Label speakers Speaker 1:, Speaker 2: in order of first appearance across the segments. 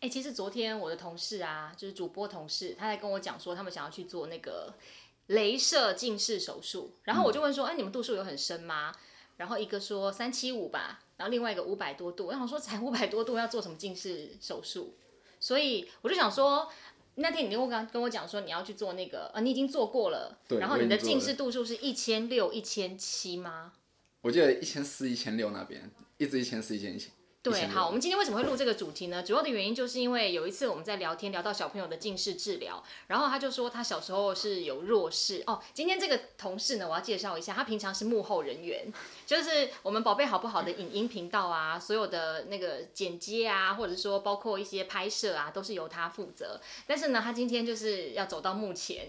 Speaker 1: 哎、其实昨天我的同事啊，就是主播同事，他在跟我讲说，他们想要去做那个镭射近视手术，然后我就问说，哎、你们度数有很深吗？然后一个说三七五吧，然后另外一个五百多度，我想说才五百多度要做什么近视手术？所以我就想说，那天你跟我刚跟我讲说你要去做那个，呃，你已经做过了，
Speaker 2: 对
Speaker 1: 然后你的近视度数是一千六、一千七吗？
Speaker 2: 我记得一千四、一千六那边，一直一千四、一千一千。
Speaker 1: 对，好，我们今天为什么会录这个主题呢？主要的原因就是因为有一次我们在聊天，聊到小朋友的近视治疗，然后他就说他小时候是有弱视哦。今天这个同事呢，我要介绍一下，他平常是幕后人员，就是我们宝贝好不好的影音频道啊，所有的那个剪接啊，或者说包括一些拍摄啊，都是由他负责。但是呢，他今天就是要走到幕前，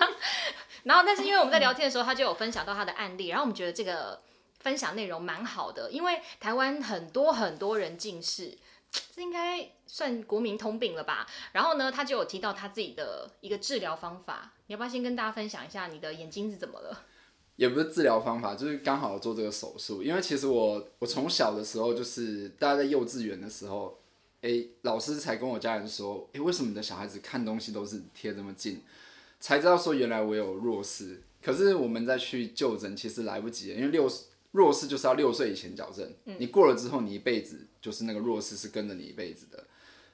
Speaker 1: 然后但是因为我们在聊天的时候，他就有分享到他的案例，然后我们觉得这个。分享内容蛮好的，因为台湾很多很多人近视，这应该算国民通病了吧？然后呢，他就有提到他自己的一个治疗方法，你要不要先跟大家分享一下你的眼睛是怎么了？
Speaker 2: 也不是治疗方法，就是刚好做这个手术。因为其实我我从小的时候，就是大家在幼稚园的时候，诶，老师才跟我家人说，诶，为什么你的小孩子看东西都是贴这么近？才知道说原来我有弱视。可是我们再去就诊，其实来不及，因为六弱视就是要六岁以前矫正，你过了之后，你一辈子就是那个弱视是跟着你一辈子的。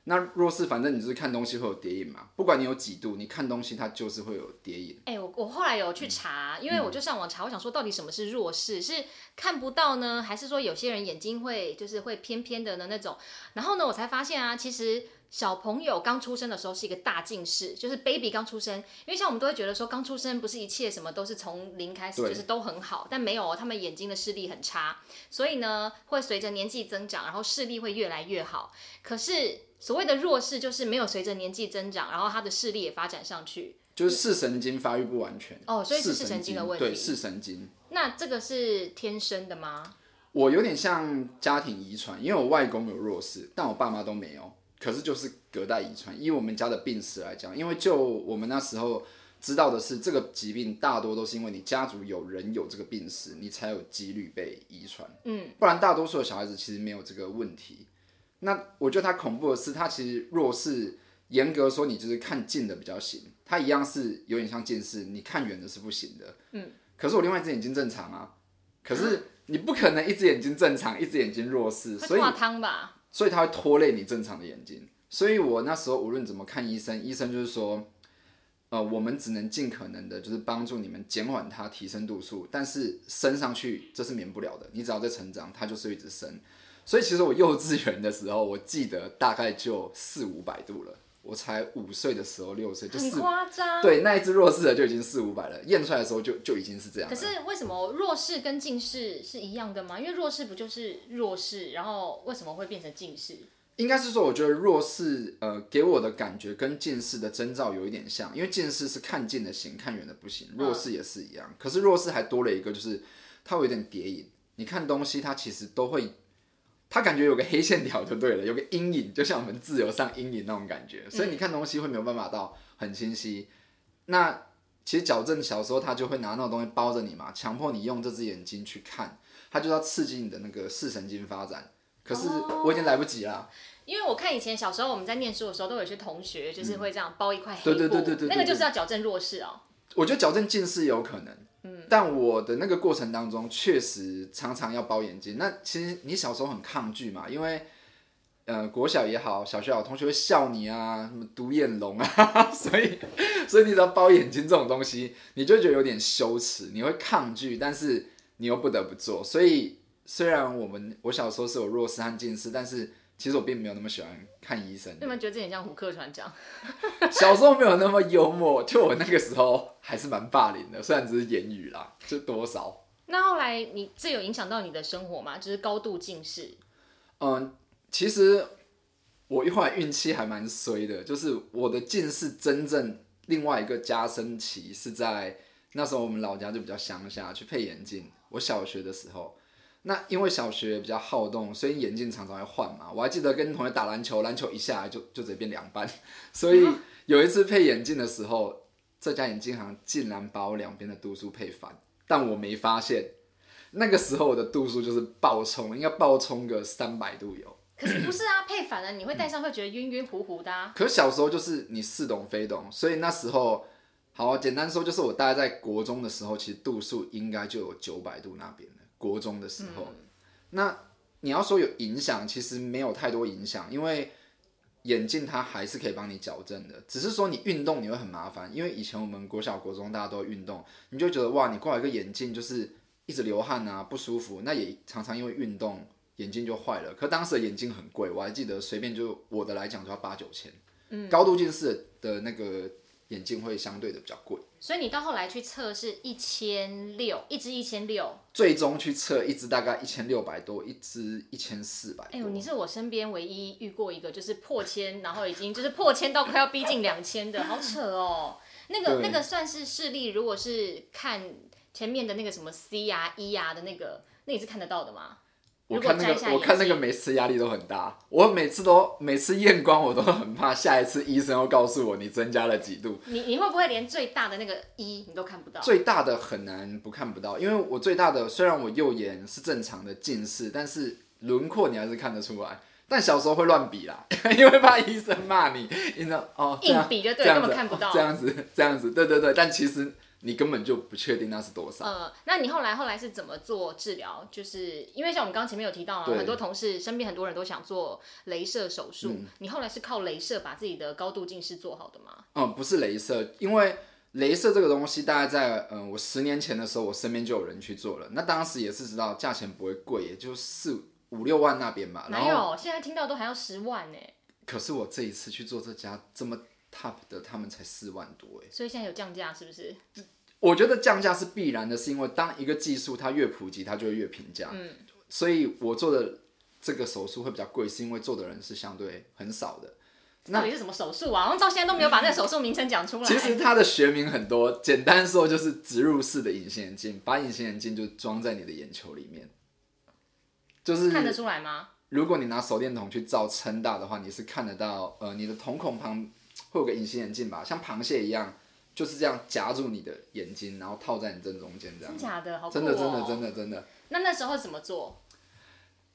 Speaker 2: 那弱视反正你就是看东西会有叠影嘛，不管你有几度，你看东西它就是会有叠影。
Speaker 1: 哎、我我后来有去查，因为我就上网查，我想说到底什么是弱视，是看不到呢，还是说有些人眼睛会就是会偏偏的呢那种？然后呢，我才发现啊，其实小朋友刚出生的时候是一个大近视，就是 baby 刚出生，因为像我们都会觉得说刚出生不是一切什么都是从零开始，就是都很好，但没有哦，他们眼睛的视力很差，所以呢会随着年纪增长，然后视力会越来越好。可是所谓的弱视就是没有随着年纪增长，然后他的视力也发展上去。
Speaker 2: 就是视神经发育不完全
Speaker 1: 哦所以是
Speaker 2: 视
Speaker 1: 视神经的问题
Speaker 2: 对，视神经。
Speaker 1: 那这个是天生的吗？
Speaker 2: 我有点像家庭遗传，因为我外公有弱视，但我爸妈都没有。可是就是隔代遗传，以我们家的病史来讲，因为就我们那时候知道的是，这个疾病大多都是因为你家族有人有这个病史，你才有几率被遗传。
Speaker 1: 嗯，
Speaker 2: 不然大多数的小孩子其实没有这个问题。那我觉得他恐怖的是，他其实弱视，严格说你就是看近的比较行，他一样是有点像近视，你看远的是不行的。
Speaker 1: 嗯，
Speaker 2: 可是我另外一只眼睛正常啊，可是你不可能一只眼睛正常，一只眼睛弱视，所以
Speaker 1: 挂汤吧？
Speaker 2: 所以它会拖累你正常的眼睛。所以我那时候无论怎么看医生，医生就是说，呃，我们只能尽可能的，就是帮助你们减缓它提升度数，但是升上去这是免不了的。你只要在成长，它就是一直升。所以其实我幼稚园的时候，我记得大概就四五百度了。我才五岁的时候，六岁就
Speaker 1: 很
Speaker 2: 四，
Speaker 1: 夸张。
Speaker 2: 对，那一只弱视的就已经四五百了，验出来的时候就就已经是这样。
Speaker 1: 可是为什么弱视跟近视是一样的吗？因为弱视不就是弱视，然后为什么会变成近视？
Speaker 2: 应该是说，我觉得弱视，呃，给我的感觉跟近视的征兆有一点像，因为近视是看近的行，看远的不行，弱视也是一样。可是弱视还多了一个，就是它会有点叠影。你看东西，它其实都会，它感觉有个黑线条就对了，有个阴影，就像我们自由上阴影那种感觉，所以你看东西会没有办法到很清晰。那其实矫正小时候他就会拿那种东西包着你嘛，强迫你用这只眼睛去看，他就要刺激你的那个视神经发展。可是我已经来不及了。
Speaker 1: 因为我看以前小时候我们在念书的时候，都有些同学就是会这样包一块黑布，
Speaker 2: 对对对对对对
Speaker 1: 那个就是要矫正弱视哦。
Speaker 2: 我觉得矫正近视有可能，但我的那个过程当中，确实常常要包眼睛。那其实你小时候很抗拒嘛，因为呃国小也好，小学好，同学会笑你啊，什么独眼龙啊，所以所以你只要包眼睛这种东西，你就觉得有点羞耻，你会抗拒，但是你又不得不做。所以虽然我们我小时候是有弱视和近视，但是其实我并没有那么喜欢看医生
Speaker 1: 你。有没有觉得自己很像胡克船长？
Speaker 2: 小时候没有那么幽默，就我那个时候还是蛮霸凌的，虽然只是言语啦，就多少。
Speaker 1: 那后来你这有影响到你的生活吗？就是高度近视。
Speaker 2: 嗯，其实我后来运气还蛮衰的，就是我的近视真正另外一个加深期是在那时候我们老家就比较乡下，去配眼镜。我小学的时候，那因为小学比较好动，所以眼镜常常会换嘛。我还记得跟同学打篮球，篮球一下来就就直接变两半，所以有一次配眼镜的时候，这家眼镜行竟然把我两边的度数配反，但我没发现。那个时候我的度数就是爆冲，应该爆冲个三百度有。
Speaker 1: 可是不是啊，配反了你会戴上会觉得晕晕乎乎的、啊。
Speaker 2: 可是小时候就是你似懂非懂，所以那时候，好简单说就是我大概在国中的时候，其实度数应该就有九百度那边的。国中的时候，那你要说有影响，其实没有太多影响，因为眼镜它还是可以帮你矫正的，只是说你运动你会很麻烦，因为以前我们国小国中大家都会运动，你就觉得哇，你挂一个眼镜就是一直流汗啊，不舒服，那也常常因为运动眼镜就坏了。可当时的眼镜很贵，我还记得随便就我的来讲就要八九千，嗯，高度近视的那个眼镜会相对的比较贵。
Speaker 1: 所以你到后来去测是一千六，一支一千六。
Speaker 2: 最终去测一支大概一千六百多，一支一千四百。
Speaker 1: 哎呦，你是我身边唯一遇过一个就是破千，然后已经就是破千到快要逼近两千的，好扯哦。那个那个算是视力，如果是看前面的那个什么 C 呀、E 呀的那个，那你是看得到的吗？
Speaker 2: 我看那个，我看那个每次压力都很大。我每次都每次验光，我都很怕下一次医生要告诉我你增加了几度。
Speaker 1: 你你会不会连最大的那个一你都看不到？
Speaker 2: 最大的很难不看不到，因为我最大的虽然我右眼是正常的近视，但是轮廓你还是看得出来。但小时候会乱比啦，因为怕医生骂你，你知道哦，
Speaker 1: 硬比就对，根本看不到。
Speaker 2: 这样子，这样子，对对对，但其实。你根本就不确定那是多少。
Speaker 1: 呃，那你后来后来是怎么做治疗？就是因为像我们刚刚前面有提到啊，很多同事身边很多人都想做镭射手术。你后来是靠镭射把自己的高度近视做好的吗？
Speaker 2: 嗯，不是镭射，因为镭射这个东西，大概在嗯我十年前的时候，我身边就有人去做了。那当时也是知道价钱不会贵，也就四五六万那边吧。
Speaker 1: 没有，现在听到都还要十万呢。
Speaker 2: 可是我这一次去做这家这么 top 的，他们才四万多哎。
Speaker 1: 所以现在有降价是不是？
Speaker 2: 我觉得降价是必然的，是因为当一个技术它越普及，它就会越平价。嗯，所以我做的这个手术会比较贵，是因为做的人是相对很少的。
Speaker 1: 到底是什么手术啊？我们到现在都没有把那个手术名称讲出来。
Speaker 2: 其实它的学名很多，简单说就是植入式的隐形眼镜，把隐形眼镜就装在你的眼球里面，就是
Speaker 1: 看得出来吗？
Speaker 2: 如果你拿手电筒去照撑大的话，你是看得到，呃，你的瞳孔旁会有个隐形眼镜吧，像螃蟹一样。就是这样夹住你的眼睛，然后套在你正中间，这样。
Speaker 1: 真假的，好
Speaker 2: 真的真的真的真的。
Speaker 1: 那那时候怎么做？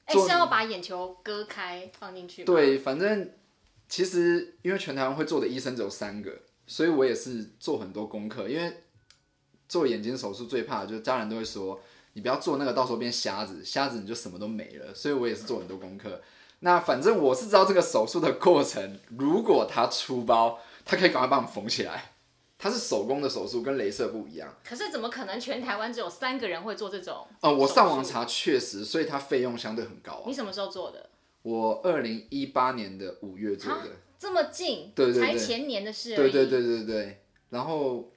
Speaker 1: 哎，是要把眼球割开放进去
Speaker 2: 对，反正其实因为全台湾会做的医生只有三个，所以我也是做很多功课。因为做眼睛手术最怕就是家人都会说，你不要做那个，到时候变瞎子，瞎子你就什么都没了。所以我也是做很多功课。那反正我是知道这个手术的过程，如果他出包，他可以赶快帮我缝起来。它是手工的手术，跟镭射不一样。
Speaker 1: 可是怎么可能全台湾只有三个人会做这种？
Speaker 2: 哦，我上网查，确实，所以它费用相对很高。
Speaker 1: 你什么时候做的？
Speaker 2: 我二零一八年的五月做的。
Speaker 1: 这么近？
Speaker 2: 对对
Speaker 1: 对，才前年的事
Speaker 2: 对对对对对。然后，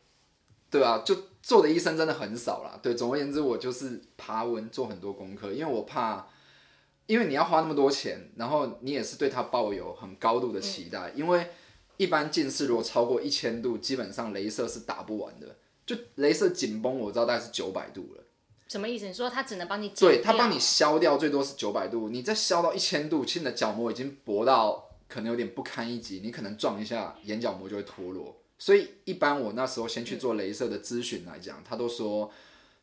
Speaker 2: 对啊，就做的医生真的很少啦。对，总而言之，我就是爬文做很多功课，因为我怕，因为你要花那么多钱，然后你也是对他抱有很高度的期待，因为。一般近视如果超过一千度，基本上镭射是打不完的。就镭射紧绷，我知道大概是九百度了。
Speaker 1: 什么意思？你说它只能帮你
Speaker 2: 对它帮你消掉最多是九百度，你再消到一千度，其实你的角膜已经薄到可能有点不堪一击，你可能撞一下眼角膜就会脱落。所以一般我那时候先去做镭射的咨询来讲，他都说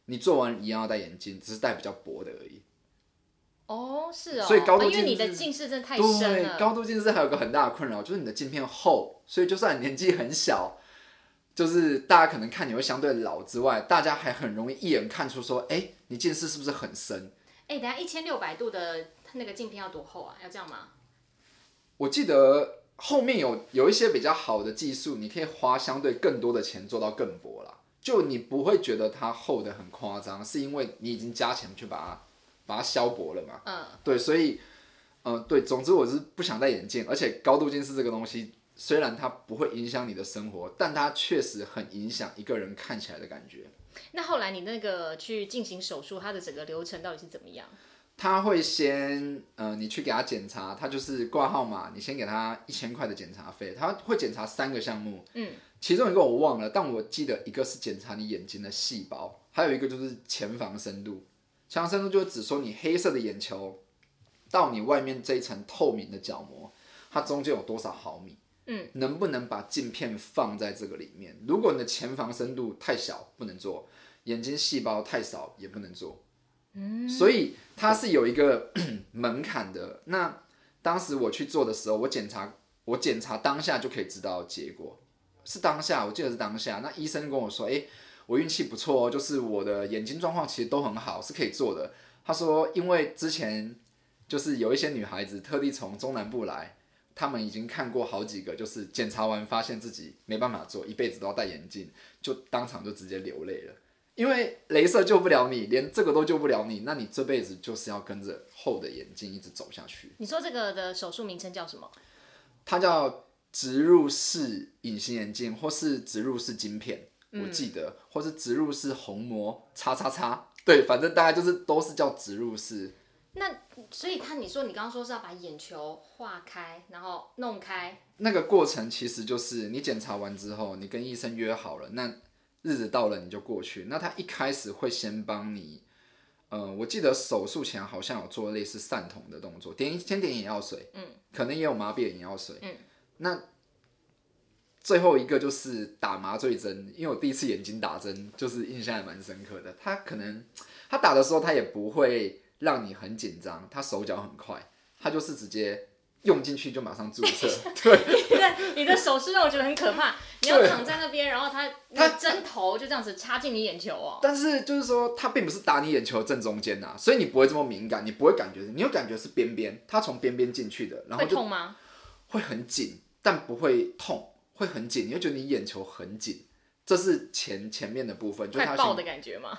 Speaker 2: 你做完一样要戴眼镜，只是戴比较薄的而已。
Speaker 1: 哦，是哦，
Speaker 2: 所以高度近视
Speaker 1: 因为你的近视真的太深
Speaker 2: 了。高度近视还有个很大的困扰，就是你的镜片厚，所以就算你年纪很小，就是大家可能看你会相对老之外，大家还很容易一眼看出说，哎，你近视是不是很深？
Speaker 1: 哎，等下一千六百度的那个镜片要多厚啊？要这样吗？
Speaker 2: 我记得后面有有一些比较好的技术，你可以花相对更多的钱做到更薄了，就你不会觉得它厚的很夸张，是因为你已经加钱去把它。把它消薄了嘛？嗯，对，所以，嗯，对，总之我是不想戴眼镜，而且高度近视这个东西，虽然它不会影响你的生活，但它确实很影响一个人看起来的感觉。
Speaker 1: 那后来你那个去进行手术，它的整个流程到底是怎么样？
Speaker 2: 他会先，呃，你去给他检查，他就是挂号码，你先给他一千块的检查费，他会检查三个项目，嗯，其中一个我忘了，但我记得一个是检查你眼睛的细胞，还有一个就是前房深度。强深度就指说你黑色的眼球到你外面这一层透明的角膜，它中间有多少毫米？嗯，能不能把镜片放在这个里面？如果你的前房深度太小，不能做；眼睛细胞太少，也不能做。嗯，所以它是有一个 门槛的。那当时我去做的时候，我检查我检查当下就可以知道结果，是当下，我记得是当下。那医生跟我说，诶，我运气不错哦，就是我的眼睛状况其实都很好，是可以做的。他说，因为之前就是有一些女孩子特地从中南部来，她们已经看过好几个，就是检查完发现自己没办法做，一辈子都要戴眼镜，就当场就直接流泪了。因为镭射救不了你，连这个都救不了你，那你这辈子就是要跟着厚的眼镜一直走下去。
Speaker 1: 你说这个的手术名称叫什么？
Speaker 2: 它叫植入式隐形眼镜，或是植入式晶片，我记得，或是植入式虹膜，叉叉叉，对，反正大概就是都是叫植入式。
Speaker 1: 那所以他你说你刚刚说是要把眼球化开，然后弄开，
Speaker 2: 那个过程其实就是你检查完之后，你跟医生约好了，那日子到了你就过去。那他一开始会先帮你，呃，我记得手术前好像有做类似散瞳的动作，点先点眼药水，嗯，可能也有麻痹眼药水，嗯，那最后一个就是打麻醉针，因为我第一次眼睛打针就是印象还蛮深刻的。他可能他打的时候他也不会让你很紧张，他手脚很快，他就是直接用进去就马上注射，对。
Speaker 1: 你的你的手势让我觉得很可怕。你要躺在那边，然后他他针头就这样子插进你眼球哦。
Speaker 2: 但是就是说，他并不是打你眼球正中间呐，所以你不会这么敏感，你不会感觉，你有感觉是边边，他从边边进去的，然后
Speaker 1: 会痛吗？
Speaker 2: 会很紧，但不会痛，会很紧，你会觉得你眼球很紧，这是前前面的部分，就
Speaker 1: 快爆的感觉吗？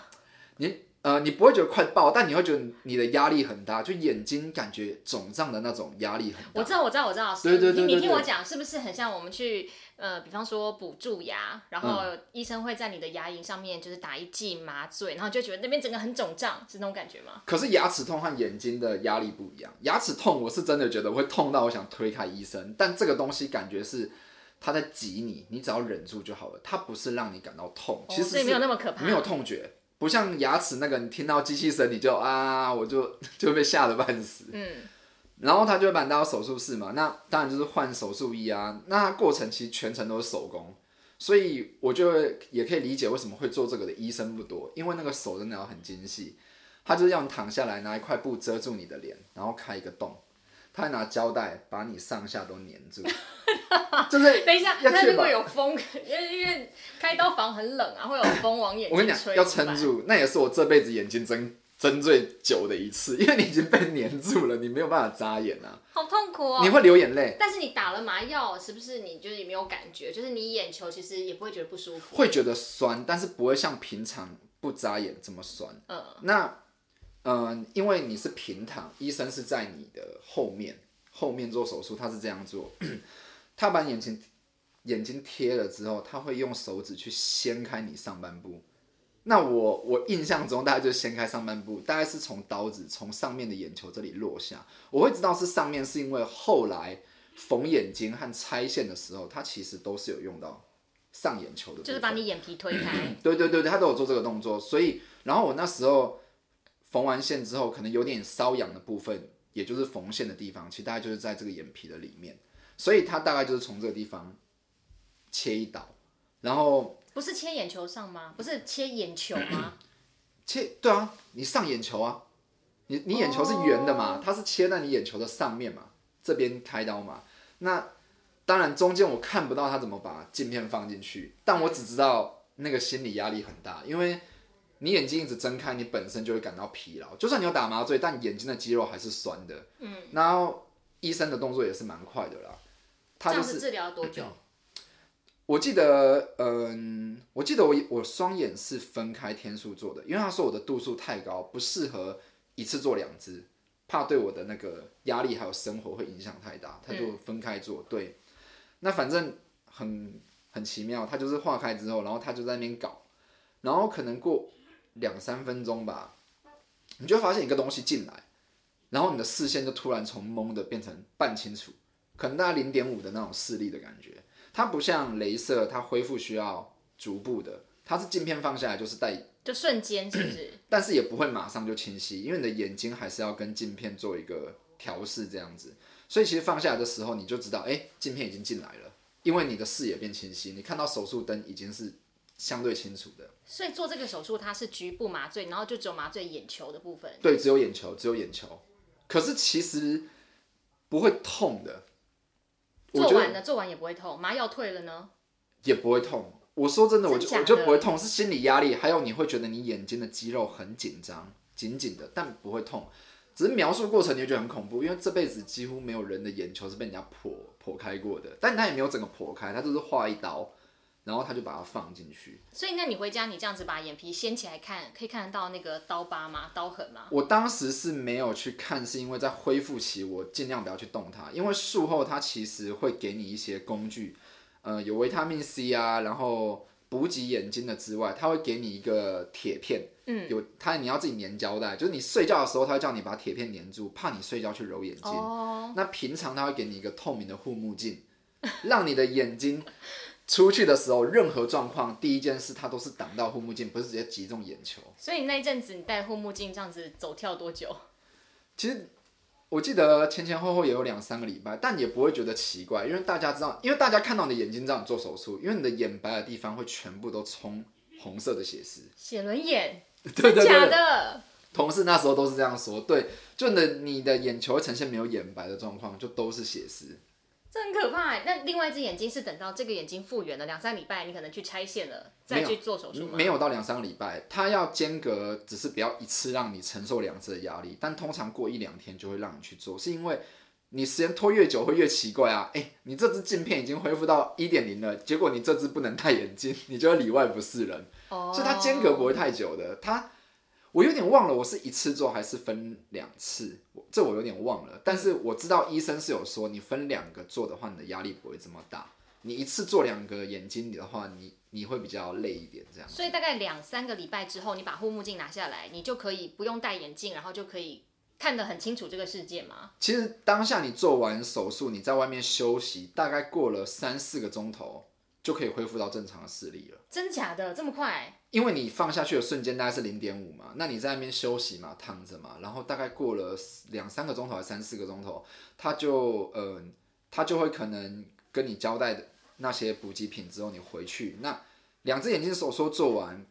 Speaker 2: 你。呃，你不会觉得快爆，但你会觉得你的压力很大，就眼睛感觉肿胀的那种压力很大。
Speaker 1: 我知道，我知道，我知道。
Speaker 2: 对对对
Speaker 1: 你听我讲，是不是很像我们去呃，比方说补蛀牙，然后医生会在你的牙龈上面就是打一剂麻醉，然后就觉得那边整个很肿胀，是那种感觉吗？
Speaker 2: 可是牙齿痛和眼睛的压力不一样。牙齿痛，我是真的觉得会痛到我想推开医生，但这个东西感觉是他在挤你，你只要忍住就好了。他不是让你感到痛，其实
Speaker 1: 没有那么可怕，
Speaker 2: 没有痛觉。不像牙齿那个，你听到机器声你就啊，我就就被吓得半死。嗯，然后他就会把你带到手术室嘛，那当然就是换手术衣啊。那过程其实全程都是手工，所以我就也可以理解为什么会做这个的医生不多，因为那个手真的要很精细。他就是要你躺下来，拿一块布遮住你的脸，然后开一个洞。他还拿胶带把你上下都粘住，就是
Speaker 1: 等一下，那如果有风，因为因为开刀房很冷啊，会有风往眼睛
Speaker 2: 我跟你讲，要撑住，那也是我这辈子眼睛睁睁最久的一次，因为你已经被粘住了，你没有办法眨眼啊，
Speaker 1: 好痛苦哦，
Speaker 2: 你会流眼泪。
Speaker 1: 但是你打了麻药，是不是你就是也没有感觉？就是你眼球其实也不会觉得不舒服，
Speaker 2: 会觉得酸，但是不会像平常不眨眼这么酸。嗯，那。嗯，因为你是平躺，医生是在你的后面，后面做手术，他是这样做，他把眼睛眼睛贴了之后，他会用手指去掀开你上半部。那我我印象中大概就掀开上半部，大概是从刀子从上面的眼球这里落下。我会知道是上面，是因为后来缝眼睛和拆线的时候，它其实都是有用到上眼球的，
Speaker 1: 就是把你眼皮推开。
Speaker 2: 对对对对，他都有做这个动作，所以然后我那时候。缝完线之后，可能有点瘙痒的部分，也就是缝线的地方，其实大概就是在这个眼皮的里面，所以它大概就是从这个地方切一刀，然后
Speaker 1: 不是切眼球上吗？不是切眼球吗？
Speaker 2: 切对啊，你上眼球啊，你你眼球是圆的嘛，它是切在你眼球的上面嘛，这边开刀嘛。那当然中间我看不到他怎么把镜片放进去，但我只知道那个心理压力很大，因为。你眼睛一直睁开，你本身就会感到疲劳。就算你有打麻醉，但眼睛的肌肉还是酸的。嗯，然后医生的动作也是蛮快的啦。
Speaker 1: 他就是治疗多久？
Speaker 2: 我记得，嗯，我记得我我双眼是分开天数做的，因为他说我的度数太高，不适合一次做两只，怕对我的那个压力还有生活会影响太大，他就分开做。对，那反正很很奇妙，他就是化开之后，然后他就在那边搞，然后可能过。两三分钟吧，你就会发现一个东西进来，然后你的视线就突然从蒙的变成半清楚，可能大概零点五的那种视力的感觉。它不像镭射，它恢复需要逐步的，它是镜片放下来就是带，
Speaker 1: 就瞬间是不是？
Speaker 2: 但是也不会马上就清晰，因为你的眼睛还是要跟镜片做一个调试这样子。所以其实放下来的时候，你就知道，哎，镜片已经进来了，因为你的视野变清晰，你看到手术灯已经是。相对清楚的，
Speaker 1: 所以做这个手术它是局部麻醉，然后就只有麻醉眼球的部分。
Speaker 2: 对，只有眼球，只有眼球。可是其实不会痛的。
Speaker 1: 做完了，做完也不会痛，麻药退了呢？
Speaker 2: 也不会痛。我说真的，我就我就不会痛，是心理压力，还有你会觉得你眼睛的肌肉很紧张，紧紧的，但不会痛。只是描述过程你就觉得很恐怖，因为这辈子几乎没有人的眼球是被人家破破开过的，但他也没有整个破开，他就是划一刀，然后他就把它放进去。
Speaker 1: 所以那你回家你这样子把眼皮掀起来看，可以看得到那个刀疤吗？刀痕吗？
Speaker 2: 我当时是没有去看，是因为在恢复期，我尽量不要去动它，因为术后它其实会给你一些工具，呃，有维他命 C 啊，然后补给眼睛的之外，它会给你一个铁片，
Speaker 1: 嗯，
Speaker 2: 有它你要自己粘胶带，就是你睡觉的时候，它会叫你把铁片粘住，怕你睡觉去揉眼睛。
Speaker 1: 哦，
Speaker 2: 那平常它会给你一个透明的护目镜，让你的眼睛出去的时候，任何状况，第一件事他都是挡到护目镜，不是直接击中眼球。
Speaker 1: 所以那一阵子你戴护目镜这样子走跳多久？
Speaker 2: 其实我记得前前后后也有两三个礼拜，但也不会觉得奇怪，因为大家知道，因为大家看到你的眼睛知道你做手术，因为你的眼白的地方会全部都冲红色的血丝。
Speaker 1: 血轮眼，
Speaker 2: 对
Speaker 1: 假
Speaker 2: 对，
Speaker 1: 的？
Speaker 2: 同事那时候都是这样说，对，就你的你的眼球会呈现没有眼白的状况，就都是血丝。
Speaker 1: 这很可怕欸。那另外一只眼睛是等到这个眼睛复原了两三礼拜，你可能去拆线了，再去做手术吗？
Speaker 2: 没有到两三个礼拜，它要间隔，只是不要一次让你承受两次的压力，但通常过一两天就会让你去做，是因为你时间拖越久会越奇怪啊。哎、你这只镜片已经恢复到一点零了，结果你这只不能戴眼镜，你就会里外不是人，
Speaker 1: 哦，
Speaker 2: 所以它间隔不会太久的。它我有点忘了，我是一次做还是分两次，我这我有点忘了。但是我知道医生是有说，你分两个做的话，你的压力不会这么大。你一次做两个眼睛的话，你你会比较累一点，这样。
Speaker 1: 所以大概两三个礼拜之后，你把护目镜拿下来，你就可以不用戴眼镜，然后就可以看得很清楚这个世界吗？
Speaker 2: 其实当下你做完手术，你在外面休息，大概过了三四个钟头，就可以恢复到正常的视力了。
Speaker 1: 真假的这么快？
Speaker 2: 因为你放下去的瞬间大概是零点五嘛，那你在那边休息嘛，躺着嘛，然后大概过了两三个钟头还是三四个钟头，他就呃，他就会可能跟你交代的那些补给品之后，你回去，那两只眼睛手术做完，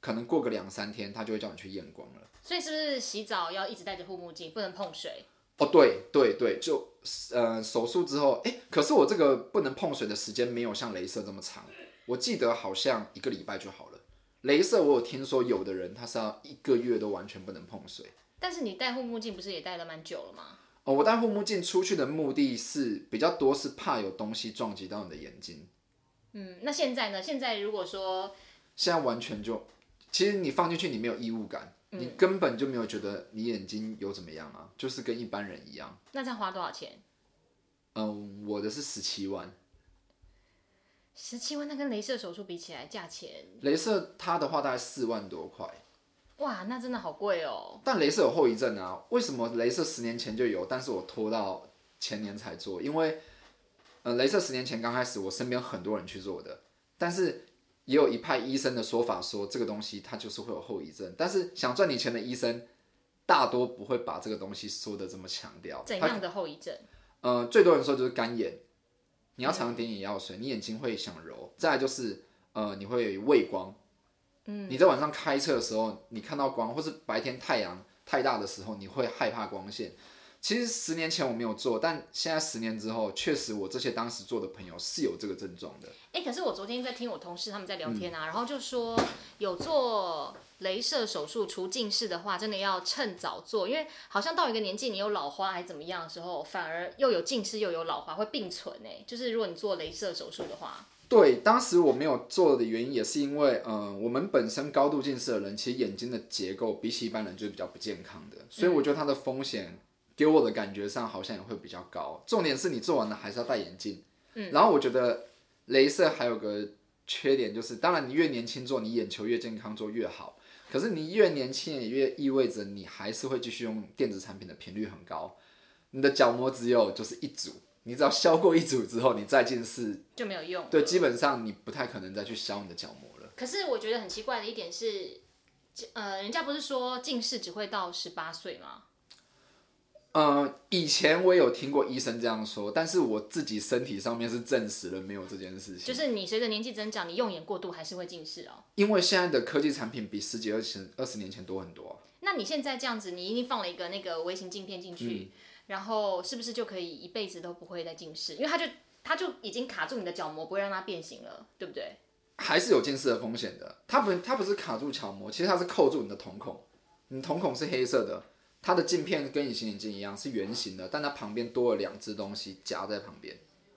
Speaker 2: 可能过个两三天，他就会叫你去验光了。
Speaker 1: 所以是不是洗澡要一直戴着护目镜，不能碰水？
Speaker 2: 哦，对对对，就呃手术之后，哎，可是我这个不能碰水的时间没有像镭射这么长，我记得好像一个礼拜就好了。镭射我有听说有的人他是要一个月都完全不能碰水。
Speaker 1: 但是你戴护目镜不是也戴了蛮久了吗？
Speaker 2: 哦，我戴护目镜出去的目的是比较多是怕有东西撞击到你的眼睛，
Speaker 1: 嗯，那现在呢？现在如果说
Speaker 2: 现在完全就，其实你放进去你没有异物感，你根本就没有觉得你眼睛有怎么样啊，就是跟一般人一样。
Speaker 1: 那这样花多少钱？
Speaker 2: 嗯，我的是十七万。
Speaker 1: 十七万，那跟镭射手术比起来，价钱
Speaker 2: 镭射它的话大概四万多块，
Speaker 1: 哇，那真的好贵哦。
Speaker 2: 但镭射有后遗症啊。为什么镭射十年前就有，但是我拖到前年才做？因为，呃，镭射十年前刚开始，我身边很多人去做的，但是也有一派医生的说法说这个东西它就是会有后遗症，但是想赚你钱的医生大多不会把这个东西说的这么强调。他
Speaker 1: 怎样的后遗症？
Speaker 2: 呃，最多人说就是干眼，你要常常点眼药水，你眼睛会想揉。再来就是呃，你会畏光，嗯，你在晚上开车的时候，你看到光，或是白天太阳太大的时候，你会害怕光线。其实十年前我没有做，但现在十年之后，确实我这些当时做的朋友是有这个症状的。
Speaker 1: 哎、可是我昨天在听我同事他们在聊天
Speaker 2: 嗯
Speaker 1: 啊，然后就说有做镭射手术除近视的话，真的要趁早做，因为好像到一个年纪，你有老花还怎么样的时候，反而又有近视又有老花会并存哎。就是如果你做镭射手术的话，
Speaker 2: 对，当时我没有做的原因也是因为，呃，我们本身高度近视的人，其实眼睛的结构比起一般人就是比较不健康的，所以我觉得它的风险给我的感觉上好像也会比较高。重点是你做完了还是要戴眼镜，嗯，然后我觉得镭射还有个缺点就是，当然你越年轻做，你眼球越健康做越好，可是你越年轻也越意味着你还是会继续用电子产品的频率很高，你的角膜只有就是一组。你只要消过一组之后，你再近视
Speaker 1: 就没有用。
Speaker 2: 对，基本上你不太可能再去消你的角膜了。
Speaker 1: 可是我觉得很奇怪的一点是，呃，人家不是说近视只会到十八岁吗？
Speaker 2: 呃，以前我也有听过医生这样说，但是我自己身体上面是证实了没有这件事情。
Speaker 1: 就是你随着年纪增长，你用眼过度还是会近视哦。
Speaker 2: 因为现在的科技产品比十几、二十、二十年前多很多啊、
Speaker 1: 那你现在这样子，你一定放了一个那个微型镜片进去，然后是不是就可以一辈子都不会再近视？因为它就它就已经卡住你的角膜，不会让它变形了，对不对？
Speaker 2: 还是有近视的风险的。它不，它不是卡住角膜，其实它是扣住你的瞳孔。你瞳孔是黑色的，它的镜片跟隐形眼镜一样是圆形的，但它旁边多了两只东西夹在旁边。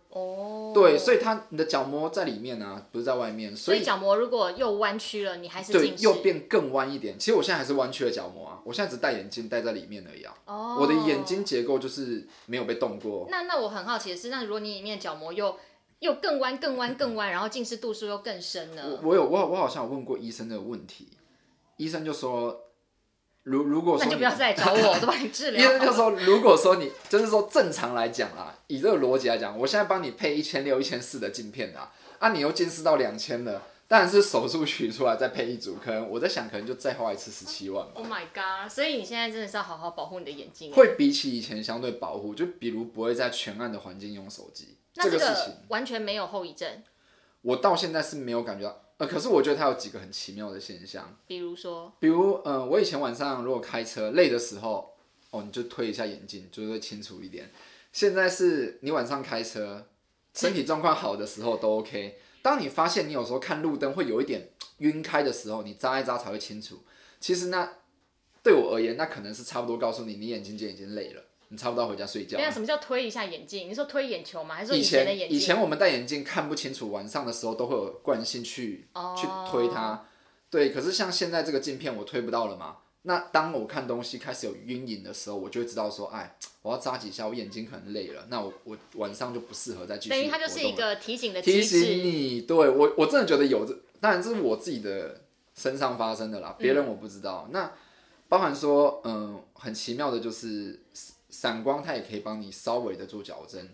Speaker 1: 哦，
Speaker 2: 对，所以它你的角膜在里面呢、不是在外面，所以
Speaker 1: 所以角膜如果又弯曲了，你还是
Speaker 2: 对
Speaker 1: 近视。
Speaker 2: 又变更弯一点。其实我现在还是弯曲的角膜啊，我现在只戴眼镜戴在里面而已啊。
Speaker 1: 哦，
Speaker 2: 我的眼睛结构就是没有被动过。
Speaker 1: 那那我很好奇的是，那如果你里面角膜又又更弯、更弯、更弯，然后近视度数又更深
Speaker 2: 我
Speaker 1: 呢？
Speaker 2: 我有我我好像有问过医生这个问题，医生就说，如如果说
Speaker 1: 那你就不要再找我，我都帮你治
Speaker 2: 医生
Speaker 1: 疗。
Speaker 2: 就说，如果说你就是说正常来讲啦，以这个逻辑来讲，我现在帮你配一千六、一千四的镜片啊，啊，你又近视到两千了，当然是手术取出来再配一组，可能我在想，可能就再花一次十七万吧。
Speaker 1: Oh my god！所以你现在真的是要好好保护你的眼睛。
Speaker 2: 会比起以前相对保护，就比如不会在全暗的环境用手机，
Speaker 1: 那这
Speaker 2: 个事情
Speaker 1: 个完全没有后遗症，
Speaker 2: 我到现在是没有感觉到。呃，可是我觉得它有几个很奇妙的现象，
Speaker 1: 比如说，
Speaker 2: 比如，呃，我以前晚上如果开车累的时候，哦，你就推一下眼镜，就会清楚一点。现在是你晚上开车，身体状况好的时候都 OK。当你发现你有时候看路灯会有一点晕开的时候，你眨一眨才会清楚。其实那对我而言，那可能是差不多告诉你，你眼睛就已经累了，你差不多回家睡觉了。
Speaker 1: 那什么叫推一下眼镜？你说推眼球吗？还是说
Speaker 2: 以
Speaker 1: 前的眼镜？
Speaker 2: 以前我们戴眼镜看不清楚，晚上的时候都会有惯性去、
Speaker 1: 哦
Speaker 2: 去推它。对，可是像现在这个镜片我推不到了嘛。那当我看东西开始有晕影的时候，我就会知道说，哎，我要眨几下，我眼睛可能累了，那我我晚上就不适合再继续
Speaker 1: 等于。它就是一个提醒的
Speaker 2: 提。醒你，对我我真的觉得有这，当然这是我自己的身上发生的啦，别人我不知道。那包含说，嗯，很奇妙的就是闪光，它也可以帮你稍微的做矫正。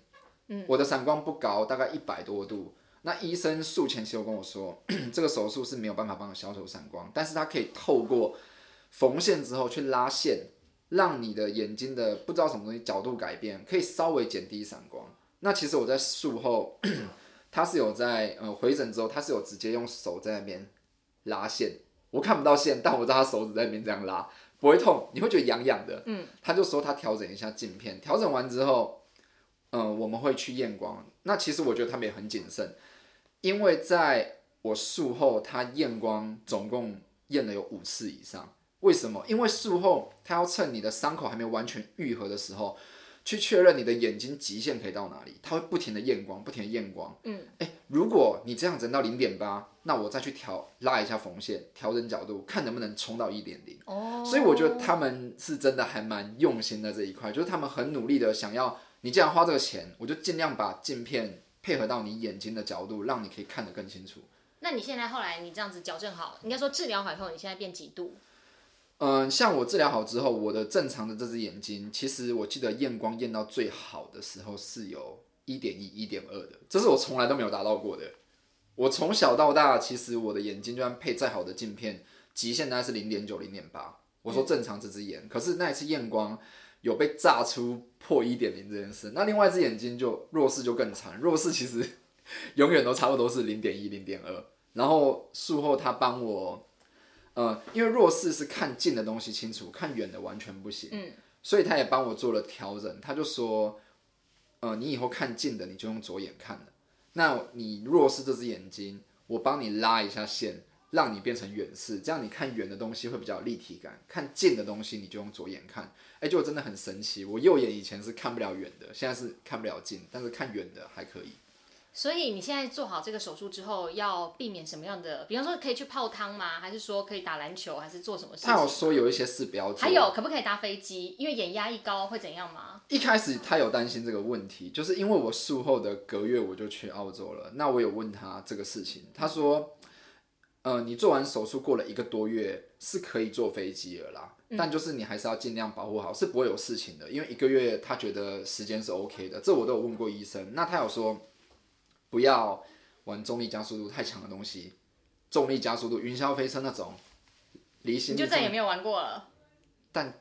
Speaker 2: 嗯，我的散光不高，大概一百多度。那医生术前其实有跟我说，这个手术是没有办法帮你消除散光，但是它可以透过缝线之后去拉线，让你的眼睛的不知道什么东西角度改变，可以稍微减低散光。那其实我在术后，他是有在呃回诊之后，他是有直接用手在那边拉线，我看不到线，但我知道他手指在那边这样拉，不会痛，你会觉得痒痒的。嗯，他就说他调整一下镜片，调整完之后，嗯、我们会去验光。那其实我觉得他们也很谨慎，因为在我术后他验光总共验了有五次以上。为什么？因为术后他要趁你的伤口还没有完全愈合的时候，去确认你的眼睛极限可以到哪里，它会不停的验光，不停的验光。嗯，哎，如果你这样整到零点八，那我再去调拉一下缝线，调整角度，看能不能冲到一点零。
Speaker 1: 哦，
Speaker 2: 所以我觉得他们是真的还蛮用心的这一块，就是他们很努力的想要，你既然花这个钱，我就尽量把镜片配合到你眼睛的角度，让你可以看得更清楚。
Speaker 1: 那你现在后来你这样子矫正好，应该说治疗好以后，你现在变几度？
Speaker 2: 嗯，像我治疗好之后，我的正常的这只眼睛，其实我记得验光验到最好的时候是有一点一、一点二的，这是我从来都没有达到过的。我从小到大，其实我的眼睛就算配再好的镜片，极限大概是零点九、零点八。我说正常这只眼，可是那一次验光有被炸出破一点零这件事。那另外一只眼睛就弱视就更惨，弱视其实 永远都差不多是零点一、零点二。然后术后他帮我。呃，因为弱视是看近的东西清楚，看远的完全不行。
Speaker 1: 嗯，
Speaker 2: 所以他也帮我做了调整。他就说，呃，你以后看近的你就用左眼看了。那你弱视这只眼睛，我帮你拉一下线，让你变成远视，这样你看远的东西会比较立体感。看近的东西你就用左眼看。哎，就真的很神奇。我右眼以前是看不了远的，现在是看不了近，但是看远的还可以。
Speaker 1: 所以你现在做好这个手术之后，要避免什么样的？比方说可以去泡汤吗？还是说可以打篮球？还是做什么事
Speaker 2: 他有
Speaker 1: 情？
Speaker 2: 说有一些事不要做，
Speaker 1: 还有可不可以搭飞机？因为眼压一高会怎样吗？
Speaker 2: 一开始他有担心这个问题，就是因为我术后的隔月我就去澳洲了。那我有问他这个事情，他说，呃，你做完手术过了一个多月是可以坐飞机了啦，但就是你还是要尽量保护好，是不会有事情的，因为一个月他觉得时间是 OK 的，这我都有问过医生。那他有说不要玩重力加速度太强的东西，重力加速度、云霄飞车那种，离心
Speaker 1: 你就再也没有玩过了。
Speaker 2: 但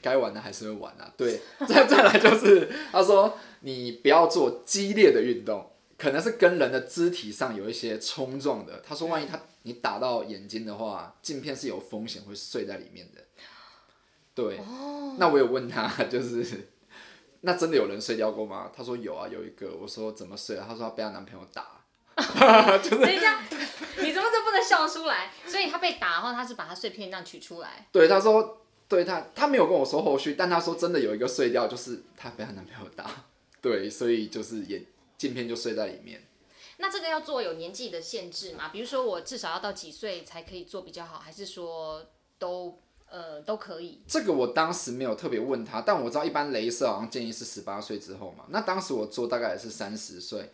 Speaker 2: 该玩的还是会玩啊。对，再再来就是他说你不要做激烈的运动，可能是跟人的肢体上有一些冲撞的。他说万一他你打到眼睛的话，镜片是有风险会碎在里面的。对，那我有问他，就是那真的有人睡掉过吗？他说有啊，有一个。我说怎么睡啊？他说他被她男朋友打。
Speaker 1: 等一下，你怎么这不能笑出来？所以他被打，然后他是把他碎片这样取出来。
Speaker 2: 对，他说，对他，他没有跟我说后续，但他说真的有一个碎掉，就是他被他男朋友打。对，所以就是眼镜片就碎在里面。
Speaker 1: 那这个要做有年纪的限制吗？比如说我至少要到几岁才可以做比较好，还是说都呃都可以？
Speaker 2: 这个我当时没有特别问他，但我知道一般镭射好像建议是十八岁之后嘛。那当时我做大概也是三十岁。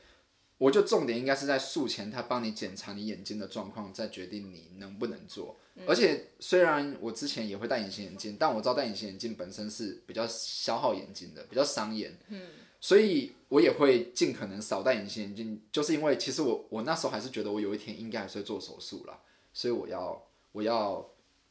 Speaker 2: 我就重点应该是在术前，他帮你检查你眼睛的状况，再决定你能不能做。而且虽然我之前也会戴隐形眼镜，但我知道戴隐形眼镜本身是比较消耗眼睛的，比较伤眼。嗯，所以我也会尽可能少戴隐形眼镜，就是因为其实我我那时候还是觉得我有一天应该还是会做手术了，所以我要我要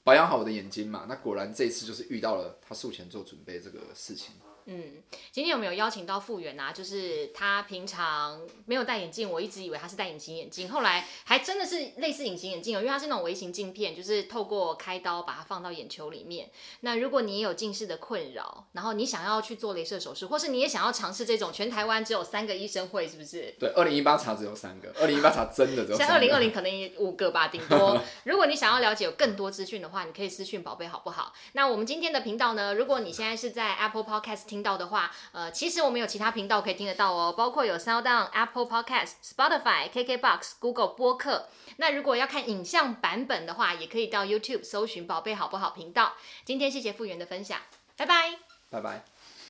Speaker 2: 保养好我的眼睛嘛。那果然这一次就是遇到了他术前做准备这个事情。
Speaker 1: 嗯，今天有没有邀请到复原啊？就是他平常没有戴眼镜，我一直以为他是戴隐形眼镜，后来还真的是类似隐形眼镜哦，因为它是那种微型镜片，就是透过开刀把它放到眼球里面。那如果你也有近视的困扰，然后你想要去做镭射手术，或是你也想要尝试这种，全台湾只有三个医生会，是不是？
Speaker 2: 对，二零一八查只有三个，二零一八查真的只有。
Speaker 1: 像二零二零可能五个吧，顶多。如果你想要了解有更多资讯的话，你可以私讯宝贝好不好？那我们今天的频道呢？如果你现在是在 Apple Podcast 听。听到的话，呃，其实我们有其他频道可以听得到哦，包括有 Sound、Apple Podcast、Spotify、KKBox、Google 播客。那如果要看影像版本的话，也可以到 YouTube 搜寻“宝贝好不好”频道。今天谢谢复原的分享，拜拜，
Speaker 2: 拜拜。